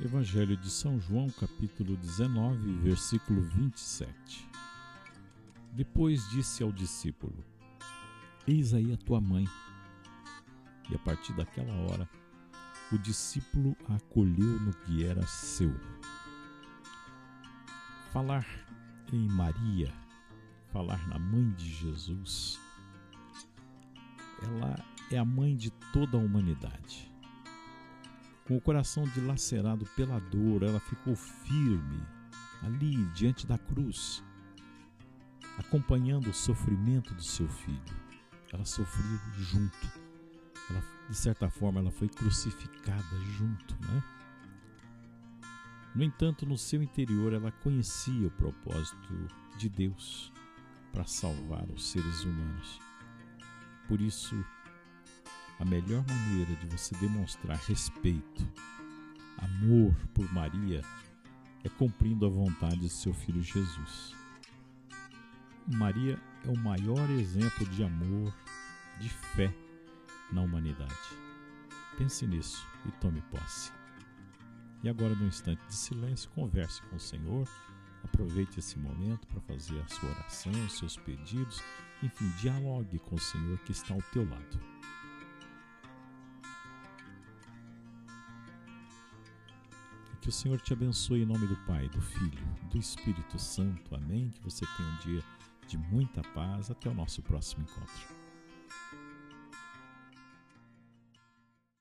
Evangelho de São João, capítulo 19, versículo 27. Depois disse ao discípulo: Eis aí a tua mãe. E a partir daquela hora, o discípulo a acolheu no que era seu. Falar em Maria, falar na mãe de Jesus, ela é a mãe de toda a humanidade. Com o coração dilacerado pela dor, ela ficou firme ali diante da cruz, acompanhando o sofrimento do seu filho. Ela sofreu junto. Ela, de certa forma, ela foi crucificada junto, né? No entanto, no seu interior, ela conhecia o propósito de Deus para salvar os seres humanos. Por isso, a melhor maneira de você demonstrar respeito, amor por Maria, é cumprindo a vontade de seu filho Jesus. Maria é o maior exemplo de amor, de fé na humanidade. Pense nisso e tome posse. E agora, no instante de silêncio, converse com o Senhor. Aproveite esse momento para fazer a sua oração, os seus pedidos, enfim, dialogue com o Senhor que está ao teu lado. Que o Senhor te abençoe em nome do Pai, do Filho, do Espírito Santo. Amém. Que você tenha um dia de muita paz. Até o nosso próximo encontro.